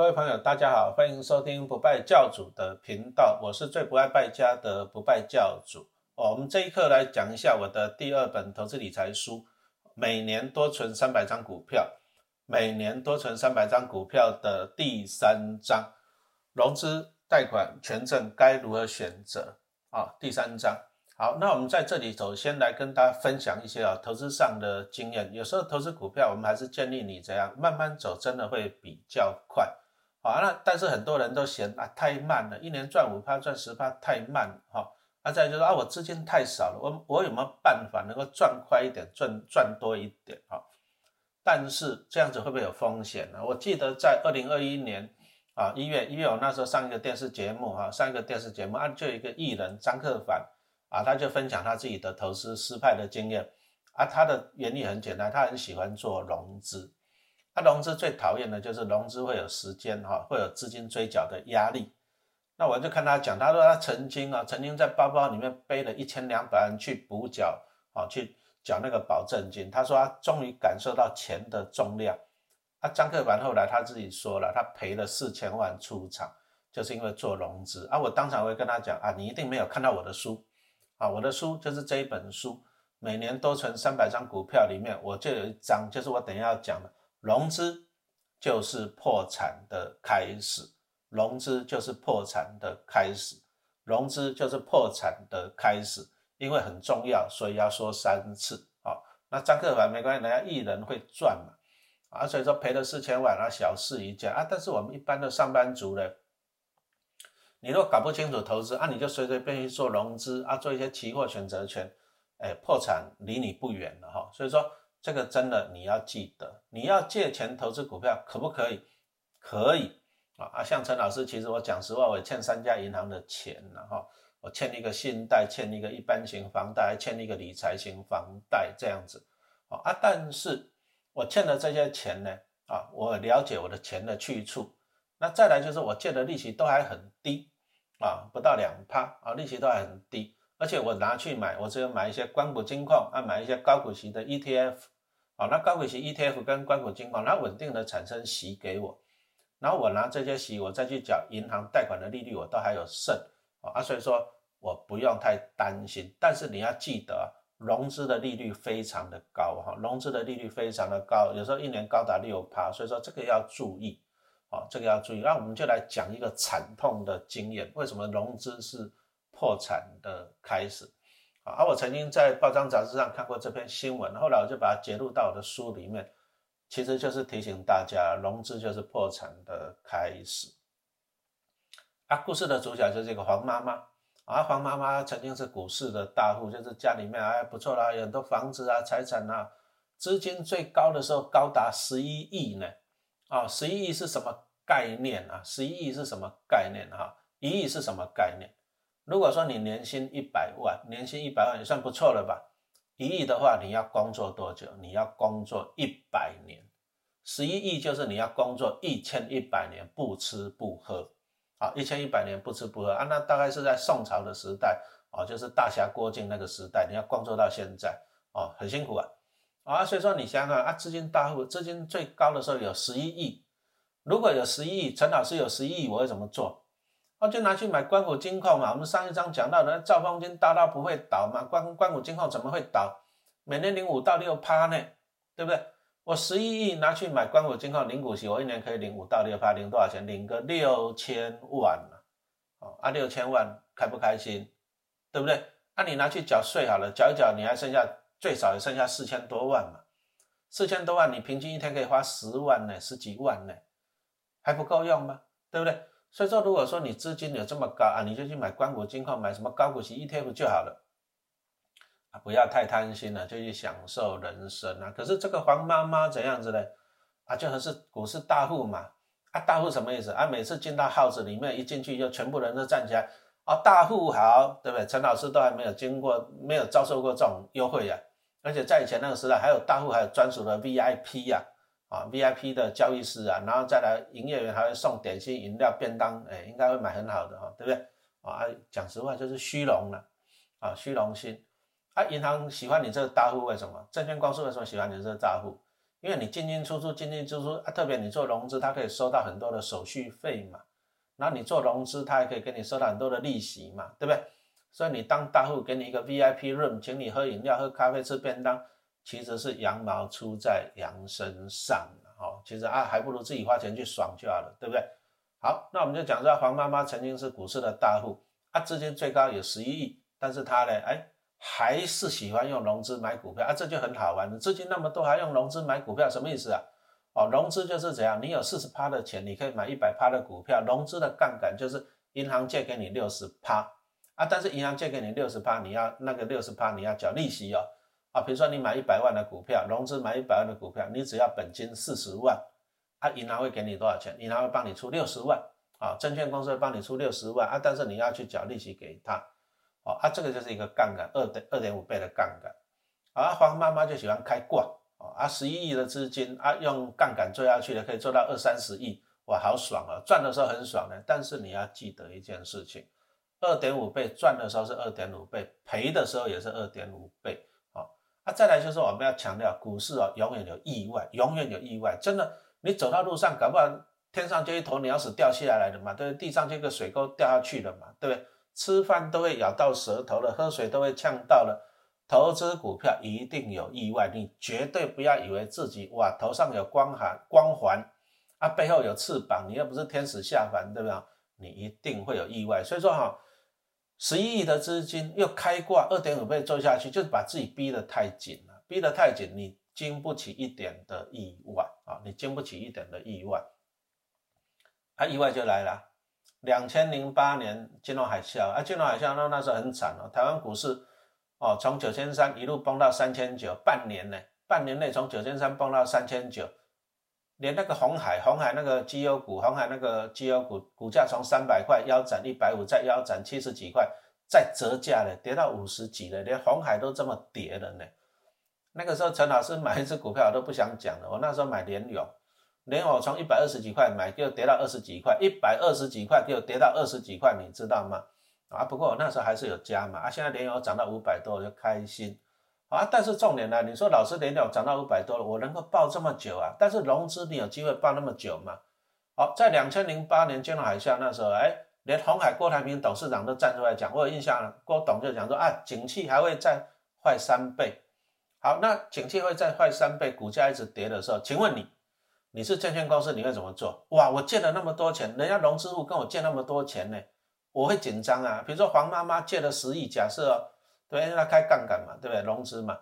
各位朋友，大家好，欢迎收听不败教主的频道，我是最不爱败家的不败教主。哦，我们这一课来讲一下我的第二本投资理财书，每年多存三百张股票，每年多存三百张股票的第三章，融资、贷款、权证该如何选择？啊，第三章。好，那我们在这里首先来跟大家分享一些啊投资上的经验。有时候投资股票，我们还是建议你怎样慢慢走，真的会比较快。好，那但是很多人都嫌啊太慢了，一年赚五趴赚十趴太慢哈。啊，再就是啊我资金太少了，我我有没有办法能够赚快一点，赚赚多一点哈？但是这样子会不会有风险呢？我记得在二零二一年啊一月一月，我那时候上一个电视节目哈，上一个电视节目啊就有一个艺人张克凡。啊，他就分享他自己的投资失败的经验。啊，他的原理很简单，他很喜欢做融资。融资最讨厌的就是融资会有时间哈，会有资金追缴的压力。那我就看他讲，他说他曾经啊，曾经在包包里面背了一千两百万去补缴啊，去缴那个保证金。他说他终于感受到钱的重量。啊，张克凡后来他自己说了，他赔了四千万出场，就是因为做融资。啊，我当场会跟他讲啊，你一定没有看到我的书。啊，我的书就是这一本书，每年都存三百张股票，里面我就有一张，就是我等一下要讲的，融资就是破产的开始，融资就是破产的开始，融资就是破产的开始，因为很重要，所以要说三次。好，那张克凡没关系，人家艺人会赚嘛，啊，所以说赔了四千万，啊，小事一件啊，但是我们一般的上班族呢？你如果搞不清楚投资啊，你就随随便便做融资啊，做一些期货选择权，哎，破产离你不远了哈。所以说这个真的你要记得，你要借钱投资股票可不可以？可以啊啊，像陈老师，其实我讲实话，我欠三家银行的钱了哈，我欠一个信贷，欠一个一般型房贷，还欠一个理财型房贷这样子啊，但是我欠的这些钱呢啊，我了解我的钱的去处。那再来就是我借的利息都还很低啊，不到两趴啊，利息都还很低，而且我拿去买，我只有买一些关股金矿啊，买一些高股息的 ETF 啊，那高股息 ETF 跟关股金矿，它稳定的产生息给我，然后我拿这些息，我再去缴银行贷款的利率，我都还有剩啊，所以说我不用太担心，但是你要记得，融资的利率非常的高哈，融资的利率非常的高，有时候一年高达六趴，所以说这个要注意。啊，这个要注意。那我们就来讲一个惨痛的经验，为什么融资是破产的开始？啊，而我曾经在报章杂志上看过这篇新闻，后来我就把它截录到我的书里面，其实就是提醒大家，融资就是破产的开始。啊，故事的主角就是这个黄妈妈。啊，黄妈妈曾经是股市的大户，就是家里面还不错啦，有很多房子啊、财产啊，资金最高的时候高达十一亿呢。啊，十一亿是什么概念啊？十一亿是什么概念哈？一亿是什么概念？如果说你年薪一百万，年薪一百万也算不错了吧？一亿的话，你要工作多久？你要工作一百年。十一亿就是你要工作一千一百年不吃不喝。啊，一千一百年不吃不喝啊，那大概是在宋朝的时代啊，就是大侠郭靖那个时代，你要工作到现在啊，很辛苦啊。啊，所以说你想想啊，资金大户资金最高的时候有十一亿，如果有十一亿，陈老师有十一亿，我会怎么做？我就拿去买关谷金矿嘛。我们上一章讲到的兆丰金大到不会倒嘛，关关谷金矿怎么会倒？每年领五到六趴呢，对不对？我十一亿拿去买关谷金矿领股息，我一年可以领五到六趴，领多少钱？领个六千万了。哦，啊六千万开不开心？对不对？那你拿去缴税好了，缴一缴，你还剩下。最少也剩下四千多万嘛，四千多万，你平均一天可以花十万呢，十几万呢，还不够用吗？对不对？所以说，如果说你资金有这么高啊，你就去买光谷金矿，买什么高股息 ETF 就好了啊，不要太贪心了，就去享受人生啊。可是这个黄妈妈怎样子呢？啊，就还是股市大户嘛，啊，大户什么意思？啊，每次进到号子里面一进去就全部人都站起来。啊，大户好，对不对？陈老师都还没有经过，没有遭受过这种优惠呀。而且在以前那个时代，还有大户，还有专属的 VIP 呀，啊啊，VIP 的交易师啊，然后再来营业员还会送点心、饮料、便当，哎，应该会买很好的哈，对不对？啊，讲实话就是虚荣了，啊，虚荣心。啊，银行喜欢你这个大户，为什么？证券公司为什么喜欢你这个大户？因为你进进出出，进进出出啊，特别你做融资，它可以收到很多的手续费嘛。然后你做融资，它还可以给你收到很多的利息嘛，对不对？所以你当大户给你一个 VIP room，请你喝饮料、喝咖啡、吃便当，其实是羊毛出在羊身上哦。其实啊，还不如自己花钱去爽就好了，对不对？好，那我们就讲说黄妈妈曾经是股市的大户，啊，资金最高有十一亿，但是她呢，哎，还是喜欢用融资买股票啊，这就很好玩了。资金那么多，还用融资买股票，什么意思啊？哦，融资就是怎样，你有四十趴的钱，你可以买一百趴的股票，融资的杠杆就是银行借给你六十趴。啊，但是银行借给你六十趴，你要那个六十趴你要缴利息哦。啊，比如说你买一百万的股票，融资买一百万的股票，你只要本金四十万，啊，银行会给你多少钱？银行会帮你出六十万，啊，证券公司会帮你出六十万，啊，但是你要去缴利息给他，哦，啊，这个就是一个杠杆，二点二点五倍的杠杆。啊，黄妈妈就喜欢开挂，啊，十一亿的资金，啊，用杠杆做下去的可以做到二三十亿，哇，好爽啊，赚的时候很爽的，但是你要记得一件事情。二点五倍赚的时候是二点五倍，赔的时候也是二点五倍。啊，再来就是我们要强调，股市哦，永远有意外，永远有意外。真的，你走到路上，搞不好天上就一头鸟屎掉下来了嘛，对不对？地上就一个水沟掉下去了嘛，对不对？吃饭都会咬到舌头了，喝水都会呛到了。投资股票一定有意外，你绝对不要以为自己哇头上有光环光环啊，背后有翅膀，你又不是天使下凡，对不对？你一定会有意外。所以说哈。十一亿的资金又开挂二点五倍做下去，就是把自己逼得太紧了，逼得太紧，你经不起一点的意外啊！你经不起一点的意外，啊，意外就来了。两千零八年金融海啸啊，金融海啸那那时候很惨哦，台湾股市哦，从九千三一路崩到三千九，半年呢，半年内从九千三崩到三千九。连那个红海，红海那个绩优股，红海那个绩优股股价从三百块腰斩一百五，再腰斩七十几块，再折价了，跌到五十几了，连红海都这么跌了呢。那个时候陈老师买一只股票我都不想讲了，我那时候买联勇，联勇从一百二十几块买，给我跌到二十几块，一百二十几块给我跌到二十几块，你知道吗？啊，不过我那时候还是有加嘛，啊，现在联勇涨到五百多，我就开心。啊，但是重点呢，你说老师连鸟涨到五百多了，我能够报这么久啊？但是融资你有机会报那么久吗？好，在两千零八年金融海啸那时候，哎，连红海郭台铭董事长都站出来讲，我有印象。郭董就讲说啊，景气还会再坏三倍。好，那景气会再坏三倍，股价一直跌的时候，请问你，你是证券公司，你会怎么做？哇，我借了那么多钱，人家融资户跟我借那么多钱呢，我会紧张啊。比如说黄妈妈借了十亿，假设。对，因为他开杠杆嘛，对不对？融资嘛，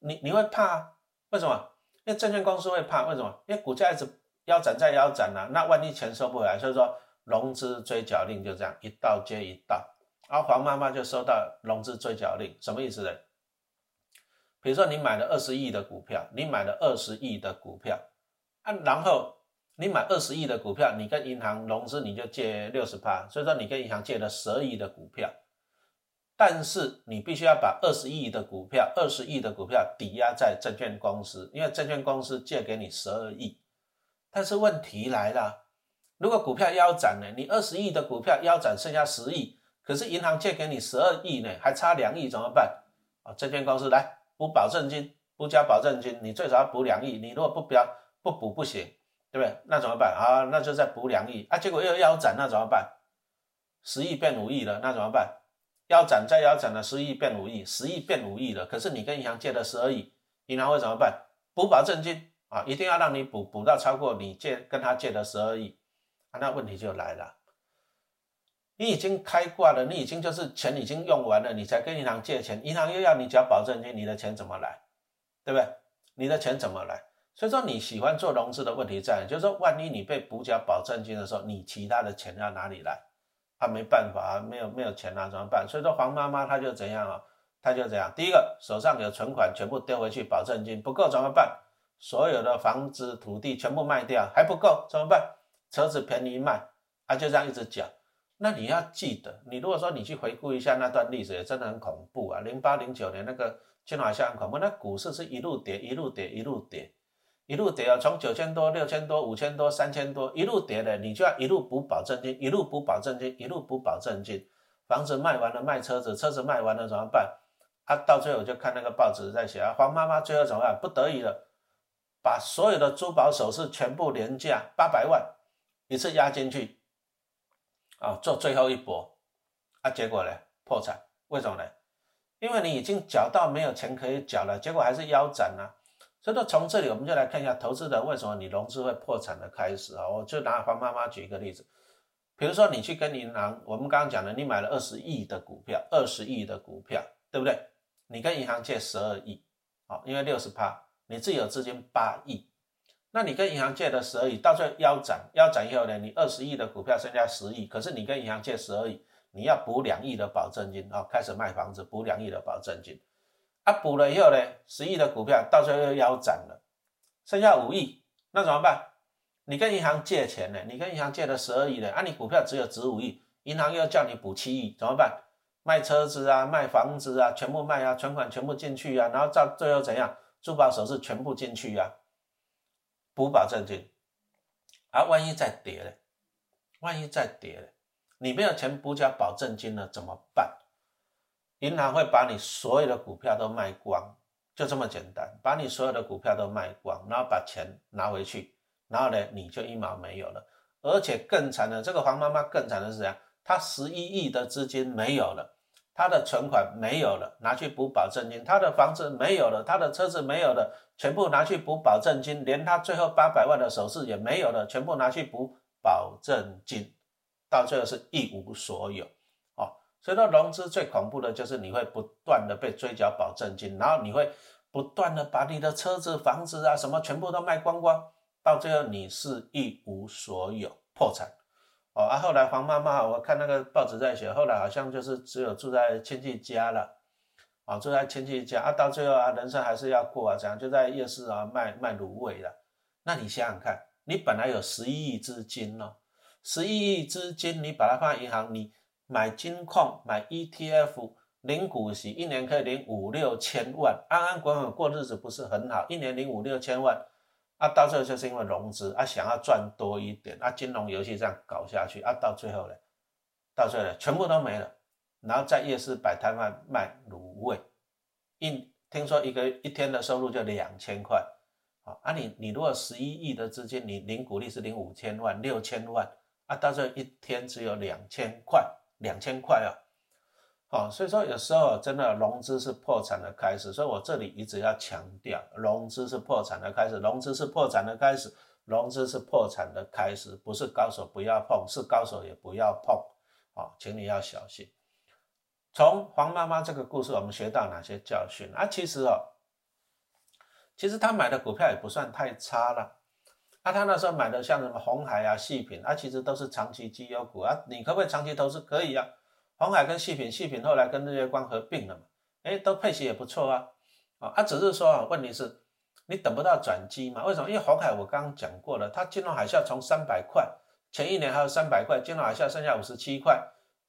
你你会怕？为什么？因为证券公司会怕，为什么？因为股价一直腰斩再腰斩啊，那万一钱收不回来，所以说融资追缴令就这样一道接一道。而黄妈妈就收到融资追缴令，什么意思呢？比如说你买了二十亿的股票，你买了二十亿的股票，啊，然后你买二十亿的股票，你跟银行融资你就借六十趴，所以说你跟银行借了十二亿的股票。但是你必须要把二十亿的股票，二十亿的股票抵押在证券公司，因为证券公司借给你十二亿。但是问题来了，如果股票腰斩呢？你二十亿的股票腰斩剩下十亿，可是银行借给你十二亿呢，还差两亿怎么办？啊，证券公司来补保证金，不交保证金，你最少要补两亿。你如果不标不补不行，对不对？那怎么办啊？那就再补两亿啊，结果又腰斩，那怎么办？十亿变五亿了，那怎么办？腰斩再腰斩了，十亿变五亿，十亿变五亿了。可是你跟银行借了十二亿，银行会怎么办？补保证金啊，一定要让你补，补到超过你借跟他借的十二亿啊。那问题就来了，你已经开挂了，你已经就是钱已经用完了，你才跟银行借钱，银行又要你缴保证金，你的钱怎么来？对不对？你的钱怎么来？所以说你喜欢做融资的问题在，就是说万一你被补缴保证金的时候，你其他的钱要哪里来？他没办法啊，没有没有钱啊，怎么办？所以说黄妈妈她就怎样啊？她就怎样，第一个手上有存款，全部丢回去，保证金不够怎么办？所有的房子土地全部卖掉还不够怎么办？车子便宜卖，啊就这样一直缴。那你要记得，你如果说你去回顾一下那段历史，也真的很恐怖啊。零八零九年那个金融海啸很恐怖，那股市是一路跌，一路跌，一路跌。一路跌啊，从九千多、六千多、五千多、三千多，一路跌的，你就要一路补保证金，一路补保证金，一路补保证金。房子卖完了，卖车子，车子卖完了怎么办？啊，到最后就看那个报纸在写啊，黄妈妈最后怎么办？不得已了，把所有的珠宝首饰全部廉价八百万一次压进去，啊，做最后一搏，啊，结果呢破产，为什么呢？因为你已经缴到没有钱可以缴了，结果还是腰斩啊。所以说从这里我们就来看一下投资人为什么你融资会破产的开始啊。我就拿黄妈妈举一个例子，比如说你去跟银行，我们刚刚讲的，你买了二十亿的股票，二十亿的股票，对不对？你跟银行借十二亿，好，因为六十趴。你自己有资金八亿，那你跟银行借的十二亿，到最后腰斩，腰斩以后呢，你二十亿的股票剩下十亿，可是你跟银行借十二亿，你要补两亿的保证金啊，开始卖房子补两亿的保证金，啊，补了以后呢，十亿的股票到最后又腰斩了，剩下五亿，那怎么办？你跟银行借钱呢，你跟银行借了十二亿的，啊，你股票只有值五亿，银行又要叫你补七亿，怎么办？卖车子啊，卖房子啊，全部卖啊，存款全部进去啊，然后到最后怎样？珠宝首饰全部进去呀，补保证金，啊，万一再跌了，万一再跌了，你没有钱补交保证金了怎么办？银行会把你所有的股票都卖光，就这么简单，把你所有的股票都卖光，然后把钱拿回去，然后呢，你就一毛没有了。而且更惨的，这个黄妈妈更惨的是怎样？她十一亿的资金没有了。她的存款没有了，拿去补保证金；她的房子没有了，她的车子没有了，全部拿去补保证金；连她最后八百万的首饰也没有了，全部拿去补保证金，到最后是一无所有。所以说融资最恐怖的就是你会不断的被追缴保证金，然后你会不断的把你的车子、房子啊什么全部都卖光光，到最后你是一无所有，破产。哦啊，后来黄妈妈，我看那个报纸在写，后来好像就是只有住在亲戚家了，啊，住在亲戚家啊，到最后啊，人生还是要过啊，这样就在夜市啊卖卖卤味了。那你想想看，你本来有十亿资金哦，十一亿资金，你把它放在银行，你买金矿、买 ETF、领股息，一年可以领五六千万，安安稳稳过日子不是很好？一年领五六千万。啊，到最后就是因为融资啊，想要赚多一点啊，金融游戏这样搞下去啊，到最后呢，到最后呢，全部都没了。然后在夜市摆摊卖卖卤味，一听说一个一天的收入就两千块，啊，你你如果十一亿的资金，你领股利是领五千万、六千万，啊，到最后一天只有两千块，两千块啊。好，所以说有时候真的融资是破产的开始，所以我这里一直要强调，融资是破产的开始，融资是破产的开始，融资是破产的开始，不是高手不要碰，是高手也不要碰，啊，请你要小心。从黄妈妈这个故事，我们学到哪些教训啊？其实哦，其实他买的股票也不算太差了，啊，他那时候买的像什么红海啊、细品啊，其实都是长期绩优股啊，你可不可以长期投资？可以啊。红海跟细品，细品后来跟日月光合并了嘛？哎，都配息也不错啊。啊，只是说啊，问题是，你等不到转机嘛？为什么？因为红海我刚刚讲过了，它金融海啸从三百块，前一年还有三百块，金融海啸剩下五十七块，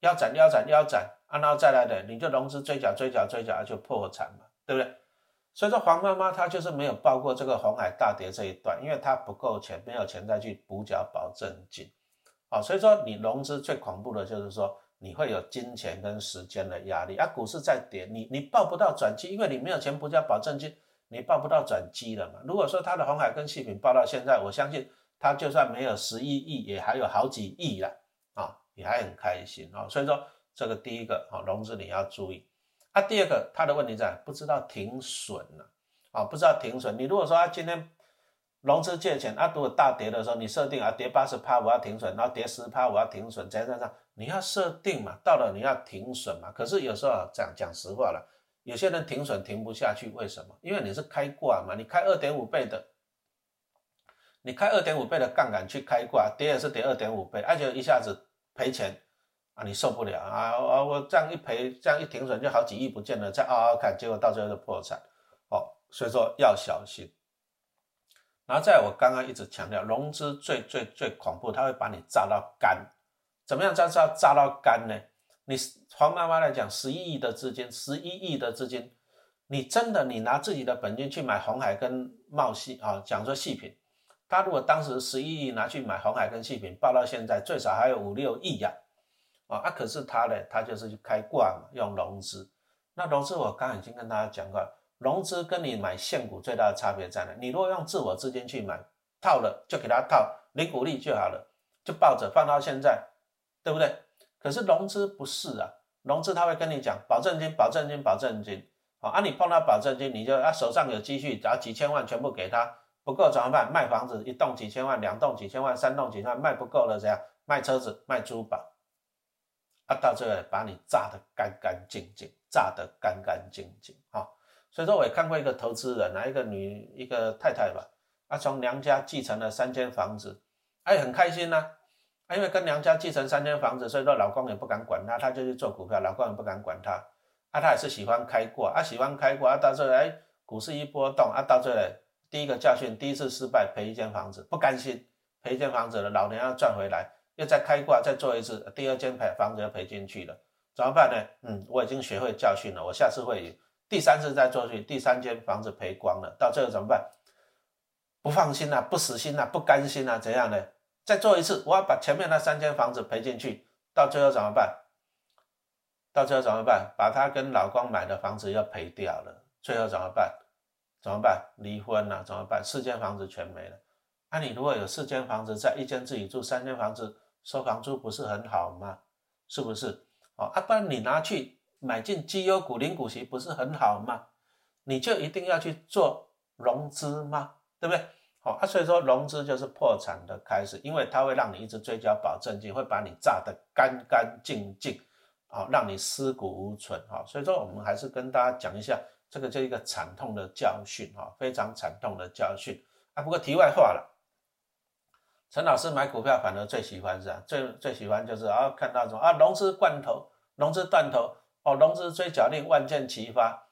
腰斩腰斩腰斩，啊然后再来的，你就融资追缴追缴追缴，就破产嘛，对不对？所以说黄妈妈她就是没有报过这个红海大跌这一段，因为她不够钱，没有钱再去补缴保证金。啊，所以说你融资最恐怖的就是说。你会有金钱跟时间的压力啊！股市在跌，你你报不到转机，因为你没有钱补交保证金，你报不到转机了嘛。如果说他的红海跟细品报到现在，我相信他就算没有十一亿，也还有好几亿了啊，也还很开心啊。所以说这个第一个啊，融资你要注意啊。第二个他的问题在不知道停损了啊，不知道停损。你如果说他今天融资借钱啊，如果大跌的时候，你设定啊跌八十趴我要停损，然后跌十趴我要停损，在这样。你要设定嘛，到了你要停损嘛。可是有时候讲讲实话了，有些人停损停不下去，为什么？因为你是开挂嘛，你开二点五倍的，你开二点五倍的杠杆去开挂，跌也是跌二点五倍，而且一下子赔钱你受不了啊！我我这样一赔，这样一停损就好几亿不见了，再熬熬看，结果到最后就破产哦。所以说要小心。然后在我刚刚一直强调，融资最最最恐怖，它会把你炸到干。怎么样才叫炸到干呢？你黄妈妈来讲，十一亿的资金，十一亿的资金，你真的你拿自己的本金去买红海跟茂系啊，讲说细品，他如果当时十一亿拿去买红海跟细品，报到现在最少还有五六亿呀，啊，可是他呢，他就是去开挂嘛，用融资。那融资我刚刚已经跟大家讲过，融资跟你买现股最大的差别在哪？你如果用自我资金去买，套了就给他套你股利就好了，就抱着放到现在，对不对？可是融资不是啊，融资他会跟你讲保证金、保证金、保证金，好啊，你碰到保证金，你就啊手上有积蓄，只要几千万全部给他，不够怎么办？卖房子一栋几千万，两栋几千万，三栋几千万，卖不够了怎样？卖车子、卖珠宝，啊，到最后把你炸得干干净净，炸得干干净净啊！所以说我也看过一个投资人啊，一个女一个太太吧，啊，从娘家继承了三间房子，哎，很开心呐。因为跟娘家继承三间房子，所以说老公也不敢管她，她就去做股票，老公也不敢管她。啊，她也是喜欢开挂，啊，喜欢开挂，啊，到这来股市一波动，啊，到这来第一个教训，第一次失败赔一间房子，不甘心赔一间房子了，老娘要赚回来，又再开挂再做一次，第二间赔房子又赔进去了，怎么办呢？嗯，我已经学会教训了，我下次会第三次再做去，第三间房子赔光了，到最后怎么办？不放心呐，不死心呐，不甘心呐，怎样呢？再做一次，我要把前面那三间房子赔进去，到最后怎么办？到最后怎么办？把她跟老公买的房子要赔掉了，最后怎么办？怎么办？离婚了？怎么办？四间房子全没了。那你如果有四间房子，在一间自己住，三间房子收房租，不是很好吗？是不是？哦，啊，不然你拿去买进绩优股、零股息，不是很好吗？你就一定要去做融资吗？对不对？好啊，所以说融资就是破产的开始，因为它会让你一直追缴保证金，会把你炸得干干净净，好，让你尸骨无存，哈，所以说我们还是跟大家讲一下，这个就一个惨痛的教训，哈，非常惨痛的教训啊。不过题外话了，陈老师买股票反而最喜欢是啊，最最喜欢就是啊，看到什么啊，融资断头，融资断头，哦，融资追缴令万箭齐发，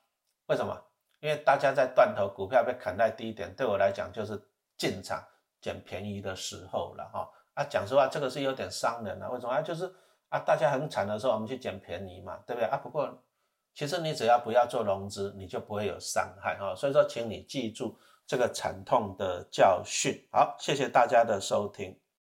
为什么？因为大家在断头，股票被砍在低点，对我来讲就是。进场捡便宜的时候了哈啊，讲实话，这个是有点伤人了。为什么啊？就是啊，大家很惨的时候，我们去捡便宜嘛，对不对啊？不过其实你只要不要做融资，你就不会有伤害哈。所以说，请你记住这个惨痛的教训。好，谢谢大家的收听。